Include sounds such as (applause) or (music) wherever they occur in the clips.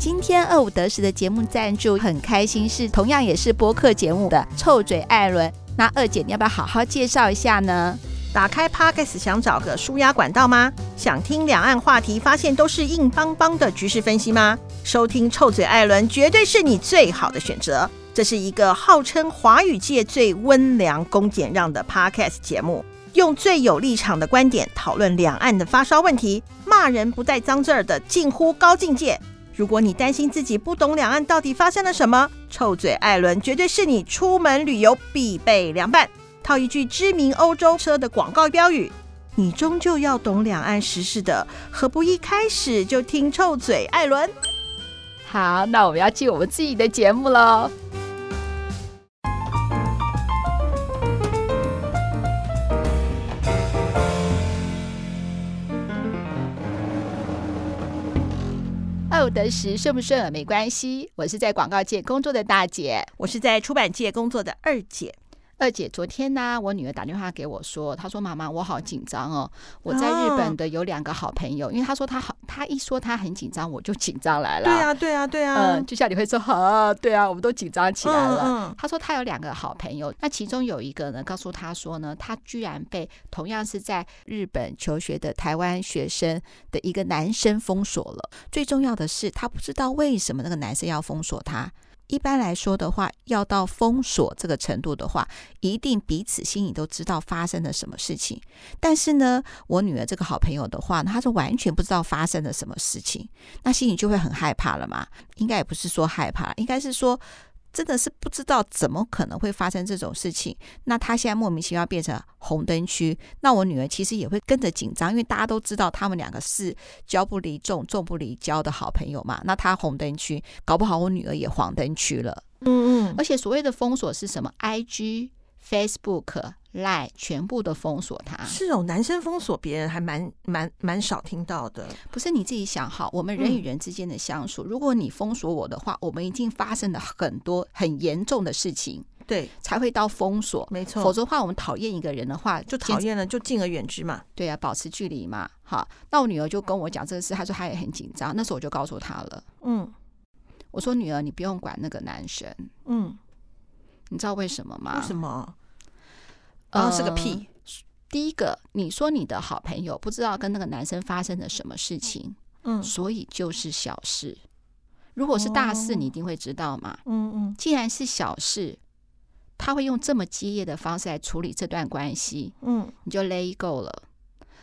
今天二五得十的节目赞助很开心，是同样也是播客节目的臭嘴艾伦。那二姐，你要不要好好介绍一下呢？打开 Podcast 想找个舒压管道吗？想听两岸话题，发现都是硬邦邦的局势分析吗？收听臭嘴艾伦绝对是你最好的选择。这是一个号称华语界最温良恭俭让的 Podcast 节目。用最有立场的观点讨论两岸的发烧问题，骂人不带脏字儿的近乎高境界。如果你担心自己不懂两岸到底发生了什么，臭嘴艾伦绝对是你出门旅游必备凉拌。套一句知名欧洲车的广告标语：你终究要懂两岸时事的，何不一开始就听臭嘴艾伦？好，那我们要进我们自己的节目喽。二五得十，顺不顺没关系。我是在广告界工作的大姐，我是在出版界工作的二姐。二姐，昨天呢，我女儿打电话给我说，她说：“妈妈，我好紧张哦，我在日本的有两个好朋友，因为她说她好，她一说她很紧张，我就紧张来了。”对啊，对啊，对啊，嗯，就像你会说，啊，对啊，我们都紧张起来了。她说她有两个好朋友，那其中有一个呢，告诉她说呢，她居然被同样是在日本求学的台湾学生的一个男生封锁了。最重要的是，她不知道为什么那个男生要封锁她。一般来说的话，要到封锁这个程度的话，一定彼此心里都知道发生了什么事情。但是呢，我女儿这个好朋友的话，她是完全不知道发生了什么事情，那心里就会很害怕了嘛。应该也不是说害怕，应该是说。真的是不知道怎么可能会发生这种事情。那他现在莫名其妙变成红灯区，那我女儿其实也会跟着紧张，因为大家都知道他们两个是交不离重、重不离交的好朋友嘛。那他红灯区，搞不好我女儿也黄灯区了。嗯嗯。而且所谓的封锁是什么？IG、Facebook。赖全部都封锁他，是哦，男生封锁别人还蛮蛮蛮少听到的。不是你自己想好，我们人与人之间的相处，嗯、如果你封锁我的话，我们已经发生了很多很严重的事情，对，才会到封锁，没错。否则的话，我们讨厌一个人的话，就讨厌了，就敬而远之嘛。对啊，保持距离嘛。好，那我女儿就跟我讲这个事，她说她也很紧张。那时候我就告诉她了，嗯，我说女儿，你不用管那个男生，嗯，你知道为什么吗？为什么？啊，是个屁！第一个，你说你的好朋友不知道跟那个男生发生了什么事情，嗯，所以就是小事。如果是大事，你一定会知道嘛，嗯嗯。既然是小事，他会用这么激烈的方式来处理这段关系，嗯，你就 let go 了。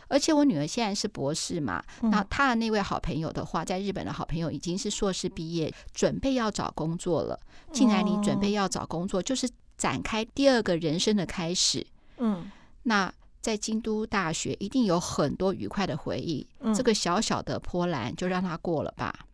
而且我女儿现在是博士嘛，那她的那位好朋友的话，在日本的好朋友已经是硕士毕业，准备要找工作了。既然你准备要找工作，就是展开第二个人生的开始。嗯，那在京都大学一定有很多愉快的回忆。嗯，这个小小的波澜就让它过了吧。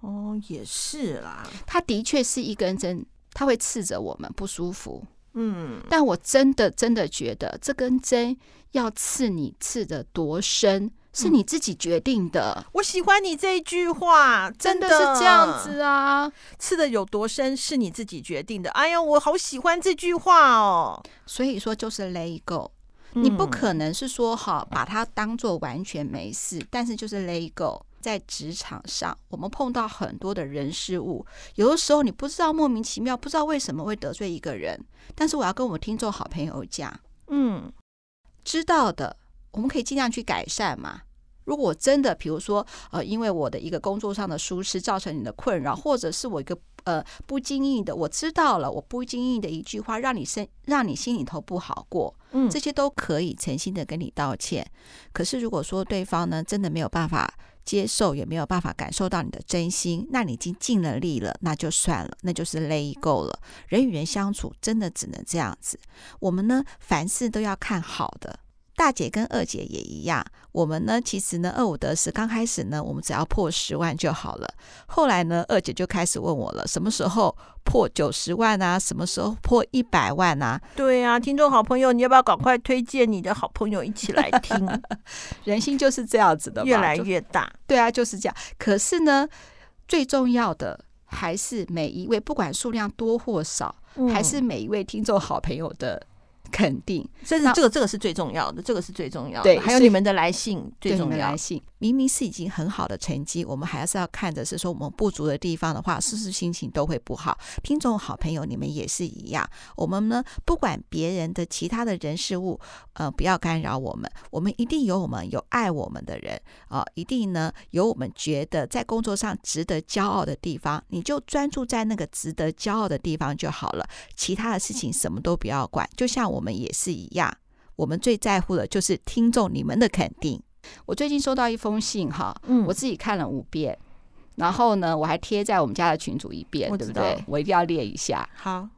哦，也是啦。他的确是一根针，他会刺着我们不舒服。嗯，但我真的真的觉得这根针要刺你刺得多深，是你自己决定的。嗯，我喜欢你这一句话，真的，是这样子啊！刺的有多深是你自己决定的。哎呀，我好喜欢这句话哦。所以说就是 let go，你不可能是说好把它当做完全没事，但是就是 let go。在职场上，我们碰到很多的人事物，有的时候你不知道莫名其妙，不知道为什么会得罪一个人，但是我要跟我听众好朋友讲，嗯，知道的，我们可以尽量去改善嘛。如果真的，比如说，呃，因为我的一个工作上的疏失造成你的困扰，或者是我一个呃不经意的，我知道了，我不经意的一句话，让你心让你心里头不好过，嗯，这些都可以诚心的跟你道歉。可是如果说对方呢，真的没有办法接受，也没有办法感受到你的真心，那你已经尽了力了，那就算了，那就是 let go 了。人与人相处，真的只能这样子。我们呢，凡事都要看好的。大姐跟二姐也一样，我们呢，其实呢，二五得十，刚开始呢，我们只要破十万就好了。后来呢，二姐就开始问我了，什么时候破九十万啊？什么时候破一百万啊？对啊，听众好朋友，你要不要赶快推荐你的好朋友一起来听？(laughs) 人心就是这样子的，越来越大。对啊，就是这样。可是呢，最重要的还是每一位，不管数量多或少，嗯、还是每一位听众好朋友的。肯定，这是这个这个是最重要的，这个是最重要的。对，还有你们的来信最重要。来信，明明是已经很好的成绩，我们还是要看着是说我们不足的地方的话，是不是心情都会不好？听众好朋友，你们也是一样。我们呢，不管别人的其他的人事物，呃，不要干扰我们。我们一定有我们有爱我们的人啊，呃，一定呢有我们觉得在工作上值得骄傲的地方，你就专注在那个值得骄傲的地方就好了。其他的事情什么都不要管。就像我们也是一样，我们最在乎的就是听众你们的肯定。我最近收到一封信哈，嗯，我自己看了五遍，然后呢，我还贴在我们家的群组一遍，对不对？我一定要列一下。好，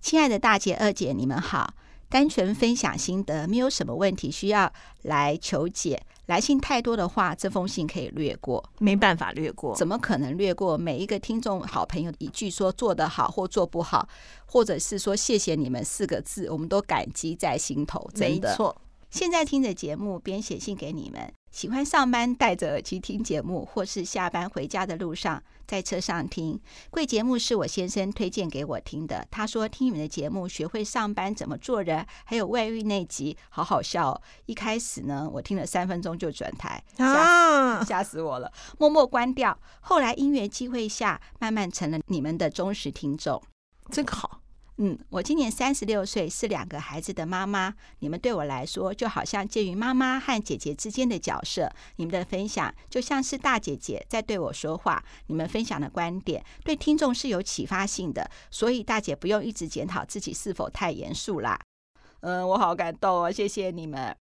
亲爱的大姐、二姐，你们好，单纯分享心得，没有什么问题需要来求解。来信太多的话，这封信可以略过，没办法略过，怎么可能略过？每一个听众好朋友一句说做得好或做不好，或者是说谢谢你们四个字，我们都感激在心头，真的。没错。现在听着节目，边写信给你们。喜欢上班戴着耳机听节目，或是下班回家的路上在车上听。贵节目是我先生推荐给我听的。他说听你们的节目，学会上班怎么做人，还有外遇那集，好好笑哦。一开始呢，我听了三分钟就转台，吓死，吓死我了，默默关掉。后来因缘机会下，慢慢成了你们的忠实听众，真好。嗯，我今年三十六岁，是两个孩子的妈妈。你们对我来说，就好像介于妈妈和姐姐之间的角色。你们的分享就像是大姐姐在对我说话。你们分享的观点对听众是有启发性的，所以大姐不用一直检讨自己是否太严肃啦。嗯，我好感动哦，谢谢你们。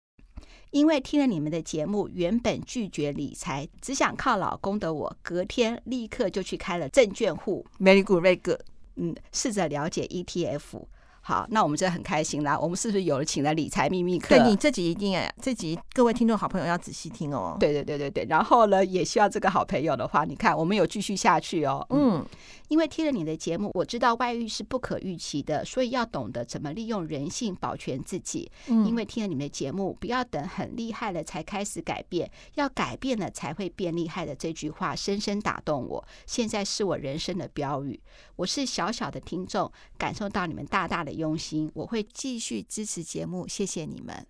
因为听了你们的节目，原本拒绝理财，只想靠老公的我，隔天立刻就去开了证券户。Very good, very good. 嗯，试着了解 ETF。好，那我们真的很开心啦。我们是不是有了请了理财秘密课？对，你这集一定哎，这集各位听众好朋友要仔细听哦。对对对对对。然后呢，也需要这个好朋友的话，你看我们有继续下去哦。嗯。因为听了你的节目，我知道外遇是不可预期的，所以要懂得怎么利用人性保全自己。嗯，因为听了你们的节目，不要等很厉害了才开始改变，要改变了才会变厉害的这句话深深打动我，现在是我人生的标语。我是小小的听众，感受到你们大大的用心，我会继续支持节目，谢谢你们。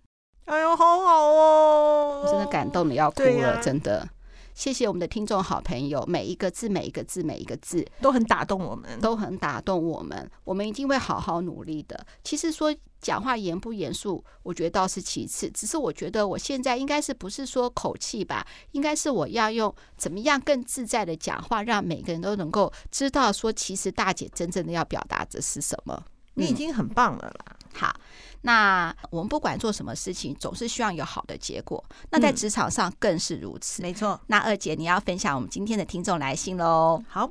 哎呦，好好哦，真的感动的要哭了，真的。谢谢我们的听众好朋友，每一个字，每一个字，每一个字都很打动我们，都很打动我们。我们一定会好好努力的。其实说讲话严不严肃，我觉得倒是其次。只是我觉得我现在应该是不是说口气吧，应该是我要用怎么样更自在的讲话，让每个人都能够知道说，其实大姐真正的要表达的是什么。你已经很棒了啦。好。那我们不管做什么事情，总是希望有好的结果。那在职场上更是如此。嗯、没错。那二姐，你要分享我们今天的听众来信喽。好，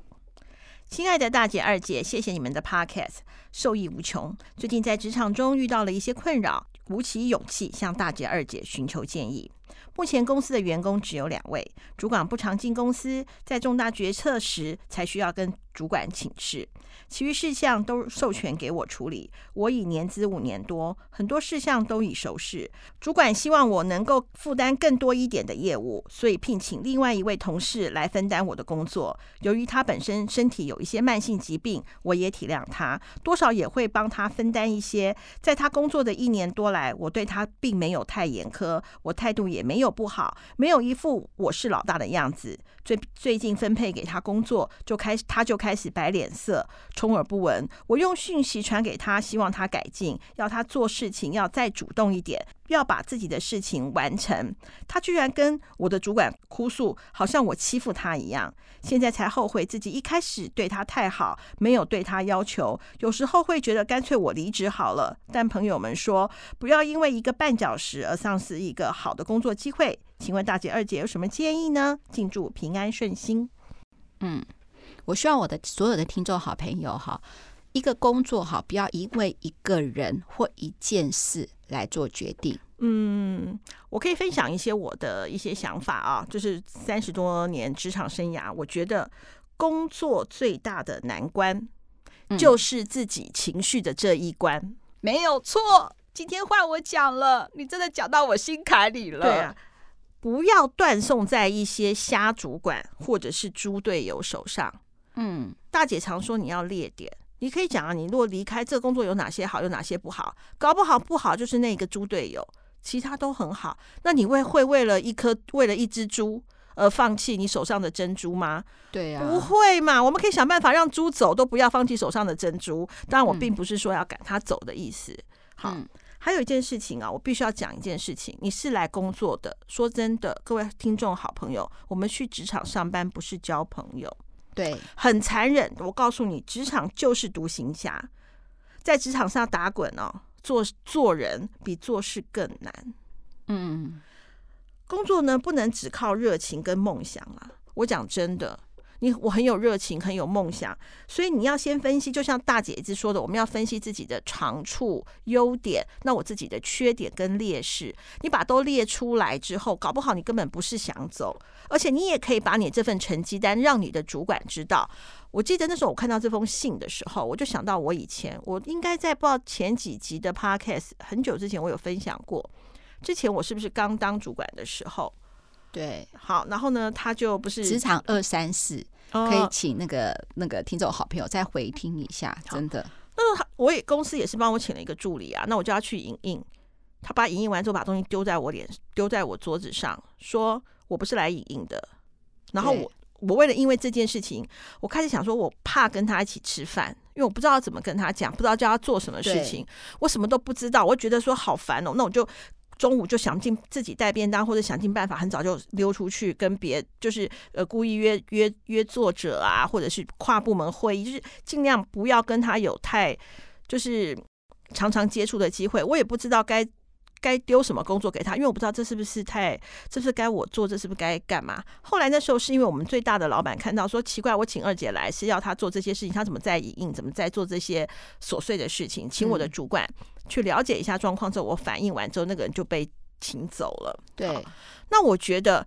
亲爱的大姐、二姐，谢谢你们的 Podcast，受益无穷。最近在职场中遇到了一些困扰，鼓起勇气向大姐、二姐寻求建议。目前公司的员工只有两位，主管不常进公司，在重大决策时才需要跟主管请示。其余事项都授权给我处理。我已年资五年多，很多事项都已熟识。主管希望我能够负担更多一点的业务，所以聘请另外一位同事来分担我的工作。由于他本身身体有一些慢性疾病，我也体谅他，多少也会帮他分担一些。在他工作的一年多来，我对他并没有太严苛，我态度也没有不好，没有一副我是老大的样子。最最近分配给他工作，就开始他就开开始摆脸色。充耳不闻，我用讯息传给他，希望他改进，要他做事情要再主动一点，要把自己的事情完成。他居然跟我的主管哭诉，好像我欺负他一样。现在才后悔自己一开始对他太好，没有对他要求。有时候会觉得干脆我离职好了。但朋友们说，不要因为一个绊脚石而丧失一个好的工作机会。请问大姐、二姐有什么建议呢？敬祝平安顺心。嗯。我希望我的所有的听众好朋友哈，一个工作哈，不要因为一个人或一件事来做决定。嗯，我可以分享一些我的一些想法啊，就是三十多年职场生涯，我觉得工作最大的难关就是自己情绪的这一关。嗯，没有错。今天换我讲了，你真的讲到我心坎里了。对啊，不要断送在一些瞎主管或者是猪队友手上。嗯，大姐常说你要列点，你可以讲啊，你如果离开这个工作有哪些好，有哪些不好，搞不好不好就是那个猪队友，其他都很好，那你会会为了一颗为了一只猪而放弃你手上的珍珠吗？对呀、啊，不会嘛，我们可以想办法让猪走，都不要放弃手上的珍珠。当然，我并不是说要赶它走的意思。嗯、好。嗯还有一件事情啊，我必须要讲一件事情。你是来工作的，说真的，各位听众好朋友，我们去职场上班不是交朋友，对，很残忍。我告诉你，职场就是独行侠，在职场上打滚哦，做做人比做事更难。嗯，工作呢，不能只靠热情跟梦想啊。我讲真的。你我很有热情，很有梦想，所以你要先分析，就像大姐一直说的，我们要分析自己的长处、优点，那我自己的缺点跟劣势，你把都列出来之后，搞不好你根本不是想走，而且你也可以把你这份成绩单让你的主管知道。我记得那时候我看到这封信的时候，我就想到我以前，我应该在不知道前几集的 Podcast 很久之前我有分享过，之前我是不是刚当主管的时候？对，好，然后呢，他就不是职场二三四，可以请那个那个听众好朋友再回听一下，真的。那他我也公司也是帮我请了一个助理啊，那我就要去影印，他把影印完之后把东西丢在我脸，丢在我桌子上，说我不是来影印的。然后我我为了因为这件事情，我开始想说，我怕跟他一起吃饭，因为我不知道怎么跟他讲，不知道叫他做什么事情，我什么都不知道，我觉得说好烦哦，那我就。中午就想尽自己带便当，或者想尽办法，很早就溜出去跟别就是呃故意约约约作者啊，或者是跨部门会议，就是尽量不要跟他有太就是常常接触的机会。我也不知道该该丢什么工作给他，因为我不知道这是不是太这是该我做，这是不是该干嘛。后来那时候是因为我们最大的老板看到说奇怪，我请二姐来是要她做这些事情，她怎么在影印，怎么在做这些琐碎的事情，请我的主管。嗯去了解一下状况之后，我反映完之后，那个人就被请走了。对，那我觉得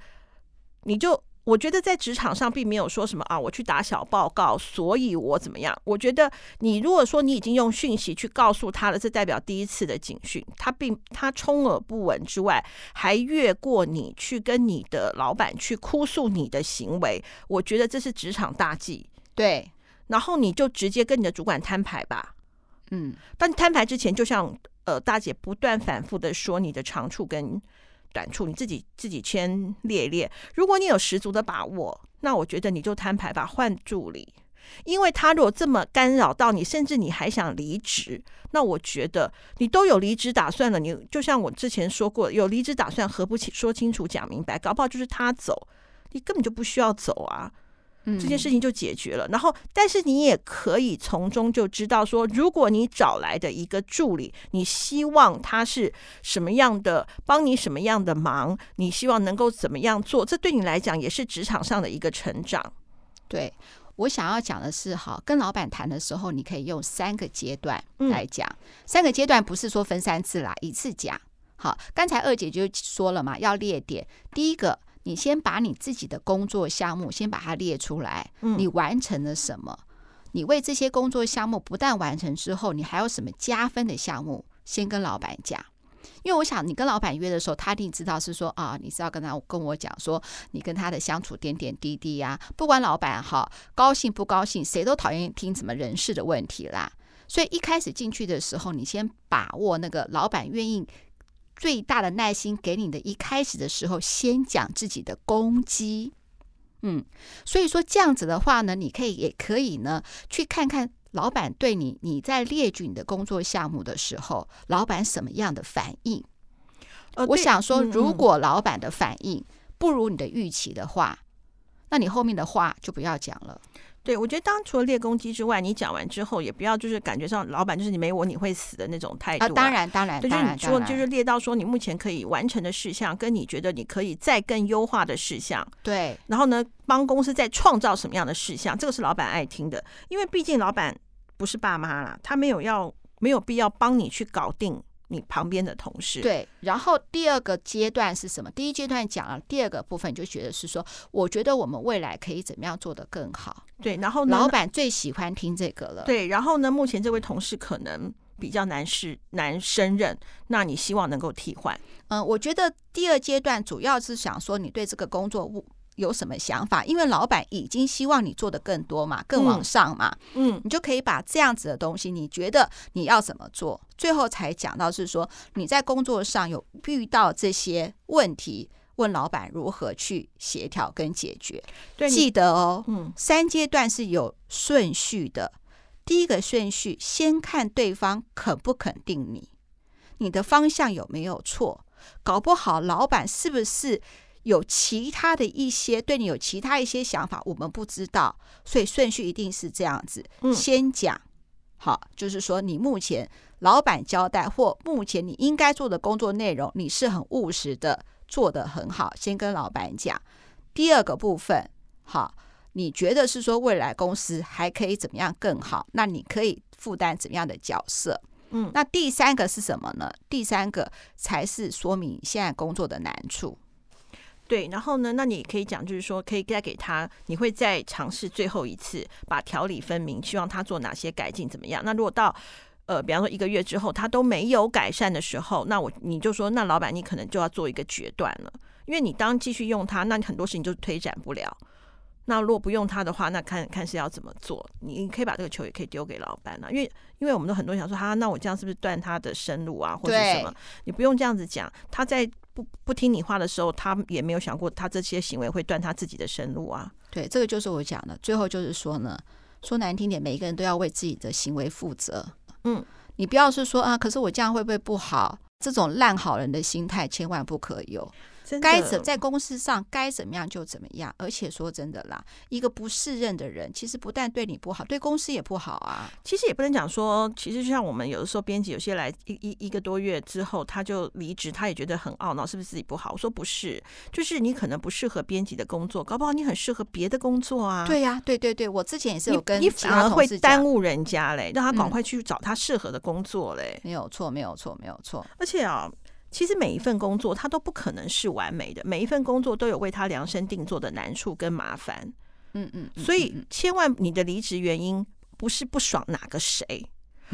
你就我觉得在职场上并没有说什么啊，我去打小报告，所以我怎么样？我觉得你如果说你已经用讯息去告诉他了，这代表第一次的警讯，他并他充耳不闻之外，还越过你去跟你的老板去哭诉你的行为，我觉得这是职场大忌。对，然后你就直接跟你的主管摊牌吧。嗯，但摊牌之前，就像呃大姐不断反复的说你的长处跟短处，你自己自己先列一列。如果你有十足的把握，那我觉得你就摊牌吧，换助理。因为他如果这么干扰到你，甚至你还想离职，那我觉得你都有离职打算了。你就像我之前说过，有离职打算，何不说清楚讲明白？搞不好就是他走，你根本就不需要走啊。这件事情就解决了，然后，但是你也可以从中就知道说，如果你找来的一个助理，你希望他是什么样的，帮你什么样的忙，你希望能够怎么样做，这对你来讲也是职场上的一个成长。对，我想要讲的是，哈，跟老板谈的时候，你可以用三个阶段来讲，嗯、三个阶段不是说分三次啦，一次讲。好，刚才二姐就说了嘛，要列点，第一个。你先把你自己的工作项目先把它列出来，你完成了什么？你为这些工作项目不但完成之后，你还有什么加分的项目？先跟老板讲，因为我想你跟老板约的时候，他一定知道是说啊，你是要跟他跟我讲说你跟他的相处点点滴滴呀。不管老板哈高兴不高兴，谁都讨厌听什么人事的问题啦。所以一开始进去的时候，你先把握那个老板愿意。最大的耐心给你的，一开始的时候，先讲自己的攻击，嗯，所以说这样子的话呢，你可以也可以呢，去看看老板对你你在列举你的工作项目的时候，老板什么样的反应。呃，我想说，如果老板的反应不如你的预期的话，那你后面的话就不要讲了。对，我觉得当除了列功绩之外，你讲完之后也不要就是感觉上老板就是你没我你会死的那种态度当然，当然，就是你说就是列到说你目前可以完成的事项，跟你觉得你可以再更优化的事项。对，然后呢，帮公司再创造什么样的事项，这个是老板爱听的，因为毕竟老板不是爸妈啦，他没有要没有必要帮你去搞定。你旁边的同事对，然后第二个阶段是什么？第一阶段讲了，第二个部分就觉得是说，我觉得我们未来可以怎么样做得更好。对，然后呢，老板最喜欢听这个了。对，然后呢，目前这位同事可能比较难是难胜任，那你希望能够替换？嗯，我觉得第二阶段主要是想说，你对这个工作物有什么想法？因为老板已经希望你做的更多嘛，更往上嘛，嗯，你就可以把这样子的东西，你觉得你要怎么做？最后才讲到是说你在工作上有遇到这些问题，问老板如何去协调跟解决。对，记得哦，嗯，三阶段是有顺序的。第一个顺序，先看对方肯不肯定你，你的方向有没有错？搞不好老板是不是有其他的一些对你有其他一些想法，我们不知道。所以顺序一定是这样子，嗯先讲好，就是说你目前老板交代或目前你应该做的工作内容，你是很务实的，做得很好，先跟老板讲。第二个部分，好。你觉得是说未来公司还可以怎么样更好？那你可以负担怎么样的角色？嗯，那第三个是什么呢？第三个才是说明现在工作的难处。对，然后呢，那你可以讲，就是说可以再给他，你会再尝试最后一次把条理分明，希望他做哪些改进，怎么样？那如果到呃，比方说一个月之后他都没有改善的时候，那我你就说，那老板你可能就要做一个决断了，因为你当继续用他，那你很多事情就推展不了。那如果不用他的话，那看看是要怎么做？你可以把这个球也可以丢给老板啊，因为因为我们都很多人想说，哈、啊，那我这样是不是断他的生路啊，或者什么？你不用这样子讲。他在不不听你话的时候，他也没有想过他这些行为会断他自己的生路啊。对，这个就是我讲的。最后就是说呢，说难听点，每一个人都要为自己的行为负责。嗯，你不要是说啊，可是我这样会不会不好？这种烂好人的心态千万不可有。该怎在公司上该怎么样就怎么样，而且说真的啦，一个不适任的人，其实不但对你不好，对公司也不好啊。其实也不能讲说，其实就像我们有的时候编辑，有些来一一一个多月之后他就离职，他也觉得很懊恼，是不是自己不好？我说不是，就是你可能不适合编辑的工作，搞不好你很适合别的工作啊。对呀、啊，对对对，我之前也是有跟你反而会耽误人家嘞，让他赶快去找他适合的工作嘞。没有错，没有错，没有错。而且啊。其实每一份工作，它都不可能是完美的。每一份工作都有为他量身定做的难处跟麻烦。嗯嗯，所以千万你的离职原因不是不爽哪个谁，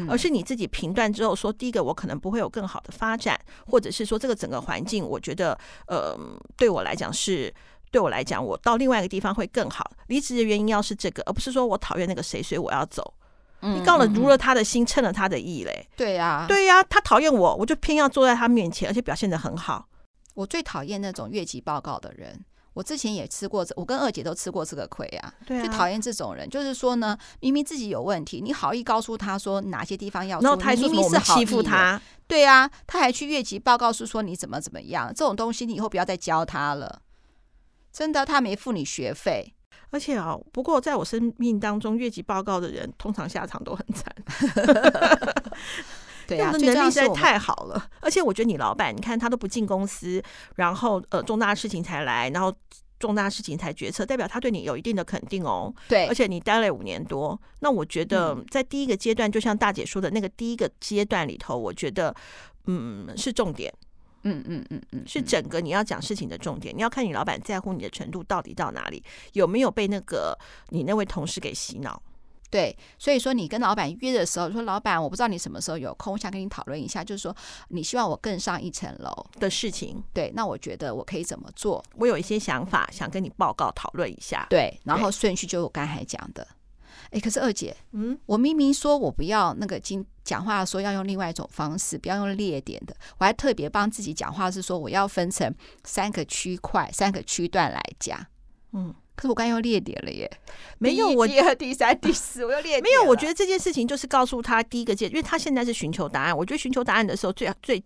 而是你自己评断之后说，第一个我可能不会有更好的发展，或者是说这个整个环境，我觉得呃对我来讲是对我来讲，我到另外一个地方会更好。离职的原因要是这个，而不是说我讨厌那个谁，所以我要走。你告了如了他的心，称了他的意嘞。对呀，对呀，他讨厌我，我就偏要坐在他面前，而且表现的很好。我最讨厌那种越级报告的人。我之前也吃过这，我跟二姐都吃过这个亏啊。最讨厌这种人，就是说呢，明明自己有问题，你好意告诉他说哪些地方要，然后他明明是欺负他。对啊，他还去越级报告，是说你怎么怎么样。这种东西你以后不要再教他了。真的，他没付你学费。而且啊，不过在我生命当中，越级报告的人通常下场都很惨。(laughs) (laughs) 对啊，的能力实在太好了。而且我觉得你老板，你看他都不进公司，然后呃重大事情才来，然后重大事情才决策，代表他对你有一定的肯定哦。对，而且你待了五年多，那我觉得在第一个阶段，就像大姐说的那个第一个阶段里头，我觉得嗯是重点。嗯嗯嗯嗯，是整个你要讲事情的重点，你要看你老板在乎你的程度到底到哪里，有没有被那个你那位同事给洗脑？对，所以说你跟老板约的时候，说老板，我不知道你什么时候有空，想跟你讨论一下，就是说你希望我更上一层楼的事情。对，那我觉得我可以怎么做？我有一些想法想跟你报告讨论一下。对，然后顺序就我刚才讲的。哎，可是二姐，嗯，我明明说我不要那个经讲话的时候要用另外一种方式不要用列点的。我还特别帮自己讲话是说我要分成三个区块三个区段来讲。嗯。可是我刚用列点了耶。没有我第二第三第四我要列没有我觉得这件事情就是告诉他第一个件因为他现在是寻求答案我觉得寻求答案的时候最最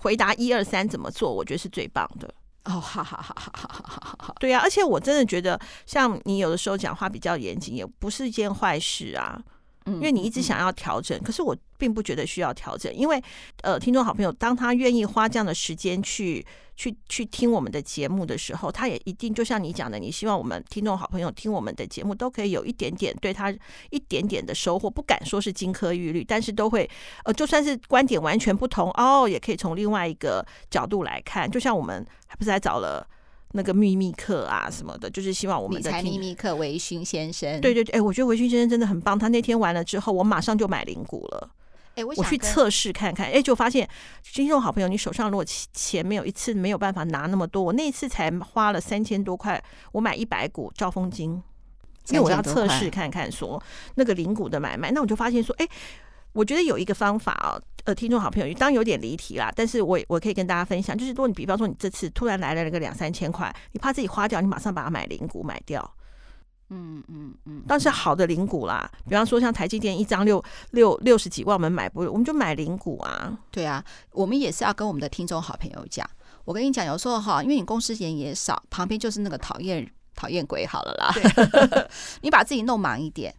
回答一二三怎么做我觉得是最棒的。哦哈哈哈哈哈哈哈哈哈对啊而且我真的觉得像你有的时候讲话比较严谨也不是一件坏事啊。嗯，因为你一直想要调整，可是我并不觉得需要调整，因为呃，听众好朋友，当他愿意花这样的时间去。去去听我们的节目的时候，他也一定就像你讲的，你希望我们听众好朋友听我们的节目都可以有一点点对他一点点的收获，不敢说是金科玉律，但是都会呃，就算是观点完全不同哦，也可以从另外一个角度来看。就像我们还不是还找了那个秘密课啊什么的，就是希望我们的秘密课维勋先生，对对对，哎，我觉得维勋先生真的很棒，他那天完了之后，我马上就买零股了。哎，我我去测试看看，哎，就发现听众好朋友，你手上如果钱没有一次没有办法拿那么多，我那一次才花了三千多块，我买一百股兆丰金，因为我要测试看看说那个零股的买卖，那我就发现说，哎，我觉得有一个方法哦，呃，听众好朋友，当然有点离题啦，但是我我可以跟大家分享，就是如果你比方说你这次突然来了那个两三千块，你怕自己花掉，你马上把它买零股买掉。嗯嗯嗯，但是好的零股啦，比方说像台积电一张六六六十几万，我们买不，我们就买零股啊。对啊，我们也是要跟我们的听众好朋友讲。我跟你讲，有时候哈，因为你公司人也少，旁边就是那个讨厌讨厌鬼好了啦。(laughs) 你把自己弄忙一点，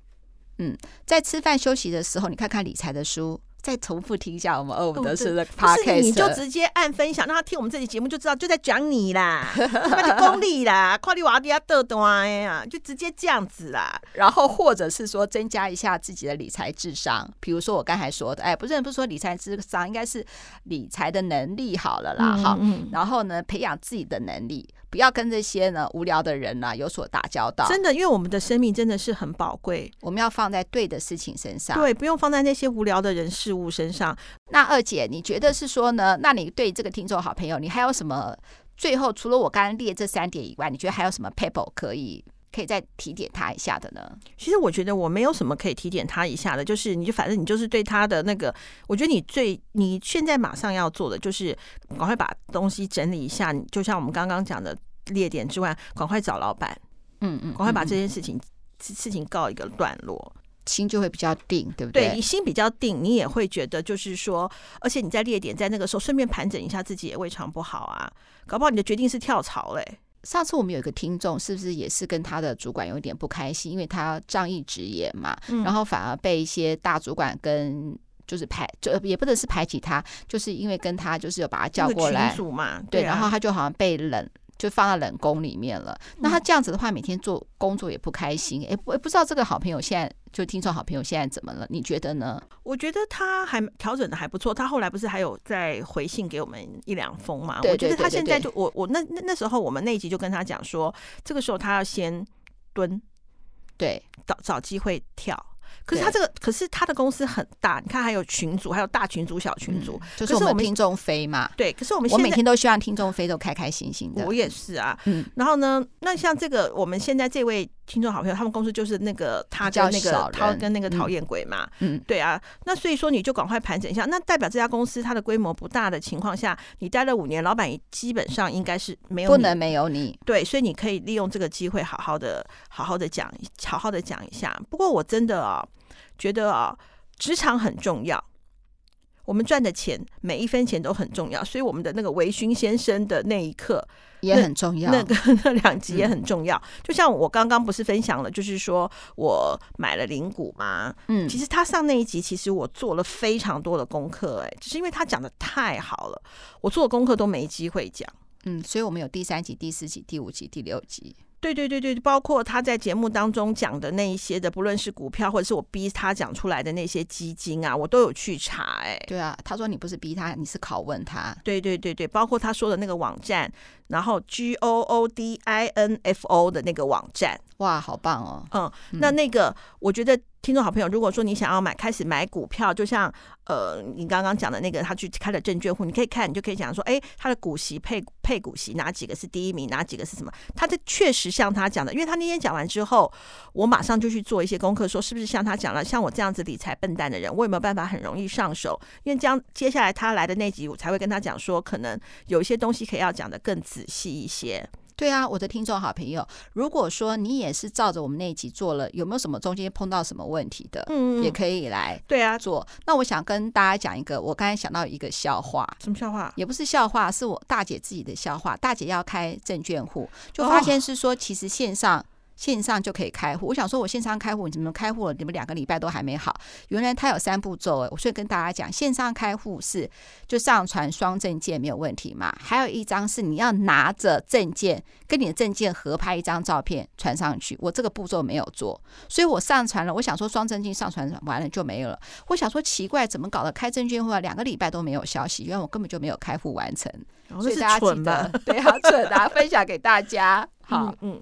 嗯，在吃饭休息的时候，你看看理财的书。再重复听一下我们欧德斯的 podcast，你就直接按分享，让他听我们这期节目就知道就在讲你啦，什么功利啦，夸你娃底下豆端呀，就直接这样子啦。然后或者是说增加一下自己的理财智商，比如说我刚才说的，哎，不是不是说理财智商，应该是理财的能力好了啦，好，然后呢，培养自己的能力。不要跟这些呢无聊的人呢、啊、有所打交道。真的，因为我们的生命真的是很宝贵，我们要放在对的事情身上。对，不用放在那些无聊的人事物身上。那二姐，你觉得是说呢？那你对这个听众好朋友，你还有什么？最后除了我刚刚列这三点以外，你觉得还有什么 paper 可以可以再提点他一下的呢？其实我觉得我没有什么可以提点他一下的，就是你就反正你就是对他的那个，我觉得你最你现在马上要做的就是赶快把东西整理一下。你就像我们刚刚讲的。列点之外，赶快找老板，嗯嗯，赶快把这件事情、嗯、事情告一个段落，心就会比较定，对不对？对，你心比较定，你也会觉得就是说，而且你在列点在那个时候顺便盘整一下自己也未尝不好啊。搞不好你的决定是跳槽嘞。上次我们有一个听众，是不是也是跟他的主管有点不开心，因为他仗义执言嘛，嗯、然后反而被一些大主管跟就是排，就也不能是排挤他，就是因为跟他就是有把他叫过来嘛，对，然后他就好像被冷。就放在冷宫里面了。那他这样子的话，每天做工作也不开心。哎，不，不知道这个好朋友现在就听说好朋友现在怎么了？你觉得呢？我觉得他还调整的还不错。他后来不是还有再回信给我们一两封吗？对，我觉得他现在就我我那那那时候我们那一集就跟他讲说，这个时候他要先蹲，对，找找机会跳。可是他这个，可是他的公司很大，你看还有群组，还有大群组、小群组，就是我们听众飞嘛。对，可是我们我每天都希望听众飞都开开心心的。我也是啊，嗯。然后呢，那像这个我们现在这位听众好朋友，他们公司就是那个他叫那个他跟那个讨厌鬼嘛，嗯，对啊。那所以说你就赶快盘整一下，那代表这家公司它的规模不大的情况下，你待了五年，老板基本上应该是没有不能没有你。对，所以你可以利用这个机会好好的、好好的讲、好好的讲一下。不过我真的啊。觉得啊，职场很重要，我们赚的钱每一分钱都很重要，所以我们的那个维勋先生的那一刻也很重要，那个 (laughs) 那两集也很重要。嗯、就像我刚刚不是分享了，就是说我买了零股嘛，嗯，其实他上那一集，其实我做了非常多的功课，哎，只是因为他讲的太好了，我做功课都没机会讲，嗯，所以我们有第三集、第四集、第五集、第六集。对对对对，包括他在节目当中讲的那一些的，不论是股票或者是我逼他讲出来的那些基金啊，我都有去查。哎，对啊，他说你不是逼他，你是拷问他。对对对对，包括他说的那个网站，然后 G O O D I N F O 的那个网站，哇，好棒哦。嗯，那那个我觉得。听众好朋友，如果说你想要买，开始买股票，就像呃，你刚刚讲的那个，他去开了证券户，你可以看，你就可以讲说，哎，他的股息配配股息哪几个是第一名，哪几个是什么？他的确实像他讲的，因为他那天讲完之后，我马上就去做一些功课，说是不是像他讲了，像我这样子理财笨蛋的人，我有没有办法很容易上手？因为将接下来他来的那集，我才会跟他讲说，可能有一些东西可以要讲的更仔细一些。对啊，我的听众好朋友，如果说你也是照着我们那一集做了，有没有什么中间碰到什么问题的，嗯，也可以来对啊做。那我想跟大家讲一个，我刚才想到一个笑话，什么笑话？也不是笑话，是我大姐自己的笑话。大姐要开证券户，就发现是说，其实线上。线上就可以开户，我想说，我线上开户，你怎么开户了？你们两个礼拜都还没好。原来它有三步骤诶，我所以跟大家讲，线上开户是就上传双证件没有问题嘛？还有一张是你要拿着证件跟你的证件合拍一张照片传上去，我这个步骤没有做，所以我上传了。我想说双证件上传完了就没有了。我想说奇怪，怎么搞的？开证券户两个礼拜都没有消息，因为我根本就没有开户完成。所以大家记得，(laughs) 对啊，蠢啊，分享给大家。好，嗯。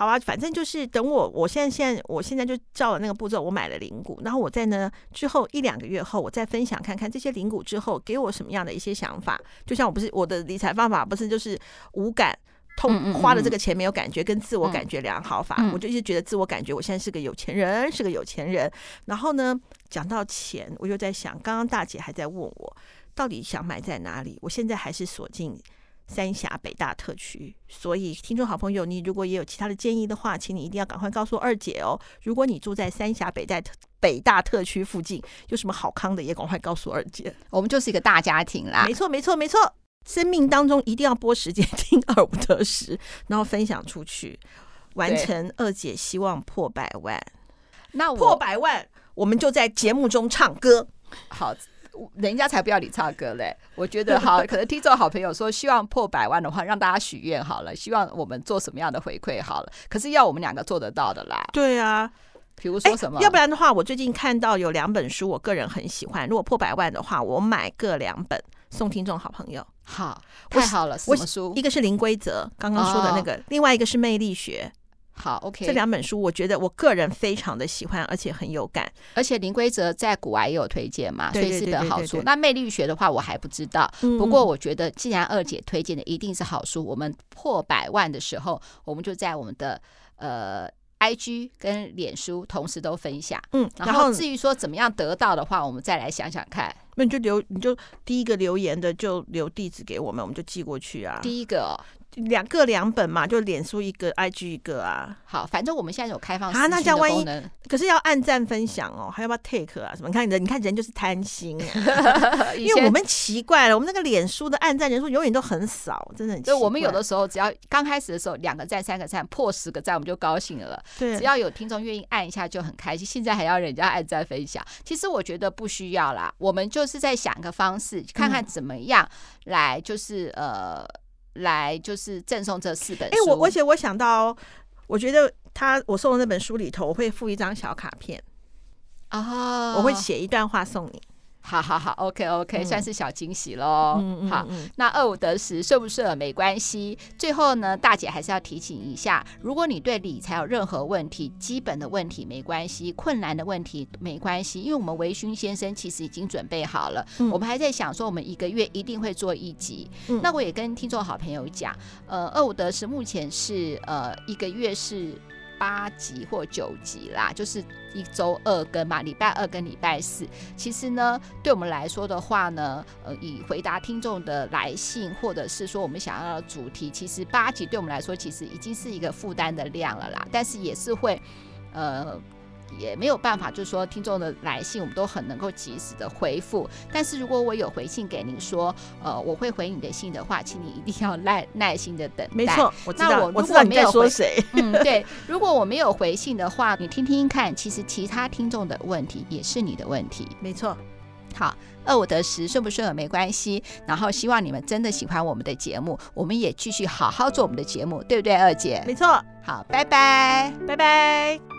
好啊，反正就是等我，我现在现在我现在就照了那个步骤，我买了零股，然后我在呢之后一两个月后，我再分享看看这些零股之后给我什么样的一些想法。就像我不是我的理财方法，不是就是无感。痛花了这个钱没有感觉，跟自我感觉良好法，嗯、我就一直觉得自我感觉我现在是个有钱人，是个有钱人。然后呢，讲到钱，我就在想，刚刚大姐还在问我，到底想买在哪里？我现在还是锁定三峡北大特区。所以，听众好朋友，你如果也有其他的建议的话，请你一定要赶快告诉二姐哦。如果你住在三峡北大特北大特区附近，有什么好康的，也赶快告诉二姐。我们就是一个大家庭啦。没错，没错，没错。生命当中一定要拨时间听二五得十，然后分享出去，完成二姐希望破百万。那破百万，我们就在节目中唱歌。好，人家才不要你唱歌嘞。我觉得好，(laughs) 可能听众好朋友说希望破百万的话，让大家许愿好了，希望我们做什么样的回馈好了。可是要我们两个做得到的啦。对啊，比如说什么？要不然的话，我最近看到有两本书，我个人很喜欢。如果破百万的话，我买各两本。送听众好朋友，好，太好了。什么书？一个是零规则，刚刚说的那个，哦、另外一个是魅力学。好，OK。这两本书，我觉得我个人非常的喜欢，而且很有感。而且林规则在古玩也有推荐嘛，所以是本好书。那魅力学的话，我还不知道。不过我觉得，既然二姐推荐的一定是好书，我们破百万的时候，我们就在我们的呃。IG 跟脸书同时都分享，嗯，然后至于说怎么样得到的话，我们再来想想看。那你就留，你就第一个留言的就留地址给我们，我们就寄过去啊。第一个、哦。两个两本嘛，就脸书一个，IG 一个啊。好，反正我们现在有开放啊，那这样万一可是要按赞分享哦，还要不要 take 啊？什么？你看人，你看人就是贪心啊。(laughs) (laughs) 因为我们奇怪了，我们那个脸书的按赞人数永远都很少，真的很奇怪。对，我们有的时候只要刚开始的时候两个赞、三个赞破十个赞，我们就高兴了。对，只要有听众愿意按一下就很开心。现在还要人家按赞分享，其实我觉得不需要啦。我们就是在想一个方式，看看怎么样来，就是呃。来就是赠送这四本书。哎、欸，我而且我想到，我觉得他我送的那本书里头，我会附一张小卡片啊，我会写一段话送你。好好好，OK OK，嗯、算是小惊喜喽。嗯嗯、好，那二五得十，顺不顺没关系。最后呢，大姐还是要提醒一下，如果你对理财有任何问题，基本的问题没关系，困难的问题没关系，因为我们维勋先生其实已经准备好了。嗯、我们还在想说，我们一个月一定会做一集。嗯、那我也跟听众好朋友讲，呃，二五得十目前是呃一个月是。八集或九集啦，就是一周二更嘛，礼拜二跟礼拜四。其实呢，对我们来说的话呢，呃，以回答听众的来信，或者是说我们想要的主题，其实八集对我们来说，其实已经是一个负担的量了啦。但是也是会，呃。也没有办法，就是说听众的来信，我们都很能够及时的回复。但是如果我有回信给您说，呃，我会回你的信的话，请你一定要耐耐心的等待。没错，我知道。那我如果没有回，嗯，对，如果我没有回信的话，你听听看，其实其他听众的问题也是你的问题。没错。好，二五得十，顺不顺耳没关系。然后希望你们真的喜欢我们的节目，我们也继续好好做我们的节目，对不对，二姐？没错。好，拜拜，拜拜。